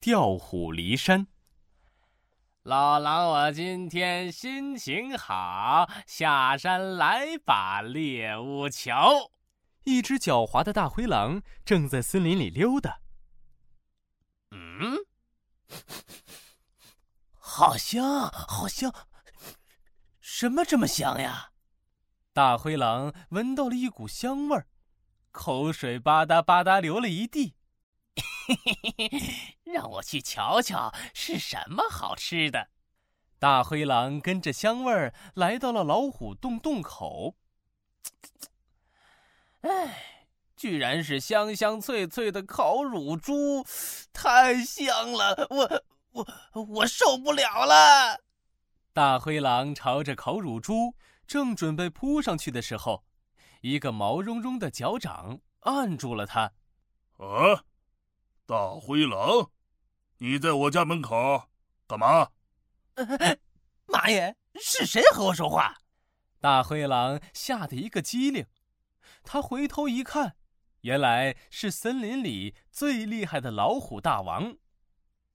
调虎离山。老狼，我今天心情好，下山来把猎物瞧。一只狡猾的大灰狼正在森林里溜达。嗯，好香，好香！什么这么香呀？大灰狼闻到了一股香味儿，口水吧嗒吧嗒流了一地。嘿嘿嘿嘿，让我去瞧瞧是什么好吃的。大灰狼跟着香味儿来到了老虎洞洞口。哎，居然是香香脆脆的烤乳猪，太香了！我我我受不了了！大灰狼朝着烤乳猪正准备扑上去的时候，一个毛茸茸的脚掌按住了它。啊！大灰狼，你在我家门口干嘛？妈耶！是谁和我说话？大灰狼吓得一个机灵，他回头一看，原来是森林里最厉害的老虎大王。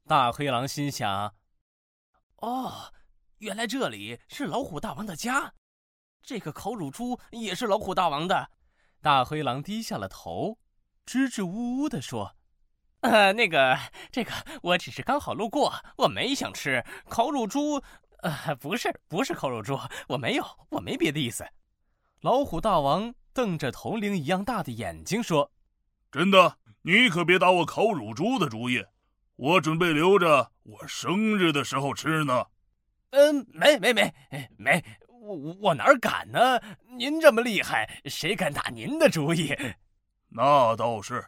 大灰狼心想：“哦，原来这里是老虎大王的家，这个烤乳猪也是老虎大王的。”大灰狼低下了头，支支吾吾地说。呃，那个，这个，我只是刚好路过，我没想吃烤乳猪。呃，不是，不是烤乳猪，我没有，我没别的意思。老虎大王瞪着铜铃一样大的眼睛说：“真的，你可别打我烤乳猪的主意，我准备留着我生日的时候吃呢。”嗯，没没没没，我我哪敢呢？您这么厉害，谁敢打您的主意？那倒是，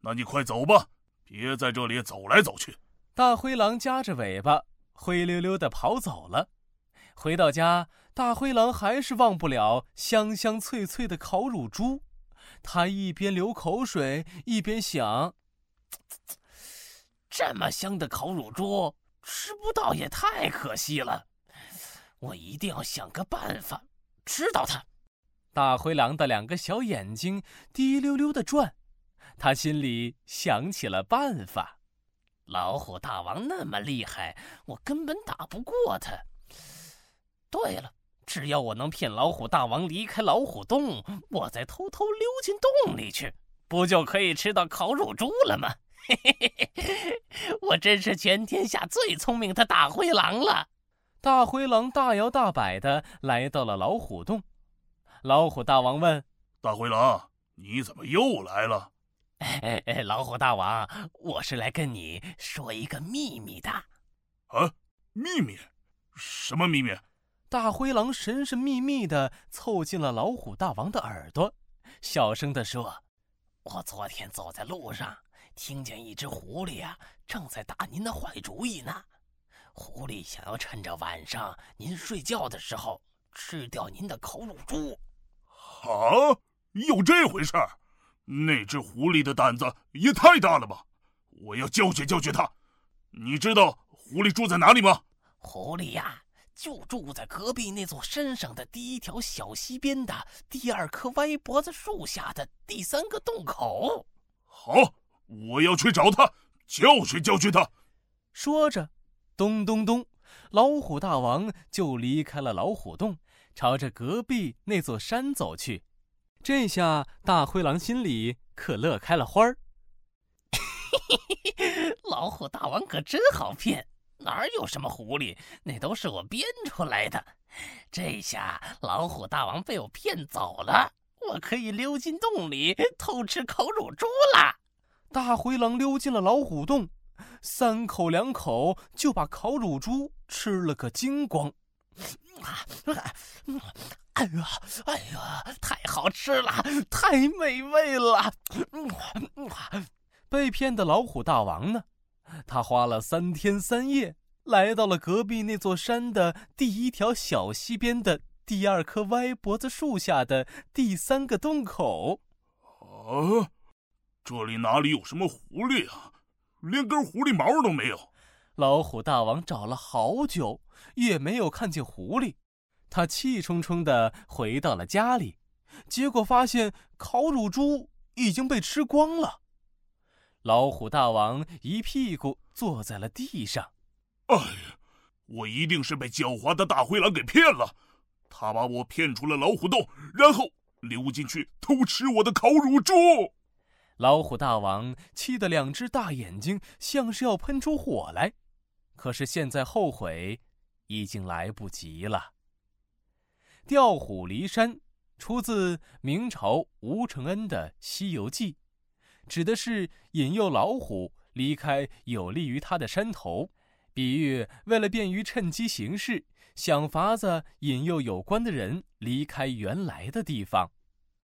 那你快走吧。别在这里走来走去！大灰狼夹着尾巴，灰溜溜的跑走了。回到家，大灰狼还是忘不了香香脆脆的烤乳猪。他一边流口水，一边想：这么香的烤乳猪，吃不到也太可惜了。我一定要想个办法吃到它。大灰狼的两个小眼睛滴溜溜的转。他心里想起了办法，老虎大王那么厉害，我根本打不过他。对了，只要我能骗老虎大王离开老虎洞，我再偷偷溜进洞里去，不就可以吃到烤乳猪了吗？嘿嘿嘿嘿，我真是全天下最聪明的大灰狼了。大灰狼大摇大摆的来到了老虎洞。老虎大王问：“大灰狼，你怎么又来了？”哎 哎，老虎大王，我是来跟你说一个秘密的。啊，秘密？什么秘密？大灰狼神神秘秘的凑近了老虎大王的耳朵，小声的说：“我昨天走在路上，听见一只狐狸啊，正在打您的坏主意呢。狐狸想要趁着晚上您睡觉的时候吃掉您的烤乳猪。”啊，有这回事儿？那只狐狸的胆子也太大了吧！我要教训教训它。你知道狐狸住在哪里吗？狐狸呀，就住在隔壁那座山上的第一条小溪边的第二棵歪脖子树下的第三个洞口。好，我要去找它，教训教训它。说着，咚咚咚，老虎大王就离开了老虎洞，朝着隔壁那座山走去。这下大灰狼心里可乐开了花儿。老虎大王可真好骗，哪有什么狐狸，那都是我编出来的。这下老虎大王被我骗走了，我可以溜进洞里偷吃烤乳猪了。大灰狼溜进了老虎洞，三口两口就把烤乳猪吃了个精光。哎呀，哎呀，太好吃了，太美味了！被骗的老虎大王呢？他花了三天三夜，来到了隔壁那座山的第一条小溪边的第二棵歪脖子树下的第三个洞口。啊，这里哪里有什么狐狸啊？连根狐狸毛都没有。老虎大王找了好久，也没有看见狐狸。他气冲冲地回到了家里，结果发现烤乳猪已经被吃光了。老虎大王一屁股坐在了地上。哎呀，我一定是被狡猾的大灰狼给骗了，他把我骗出了老虎洞，然后溜进去偷吃我的烤乳猪。老虎大王气得两只大眼睛像是要喷出火来，可是现在后悔已经来不及了。调虎离山出自明朝吴承恩的《西游记》，指的是引诱老虎离开有利于它的山头，比喻为了便于趁机行事，想法子引诱有关的人离开原来的地方。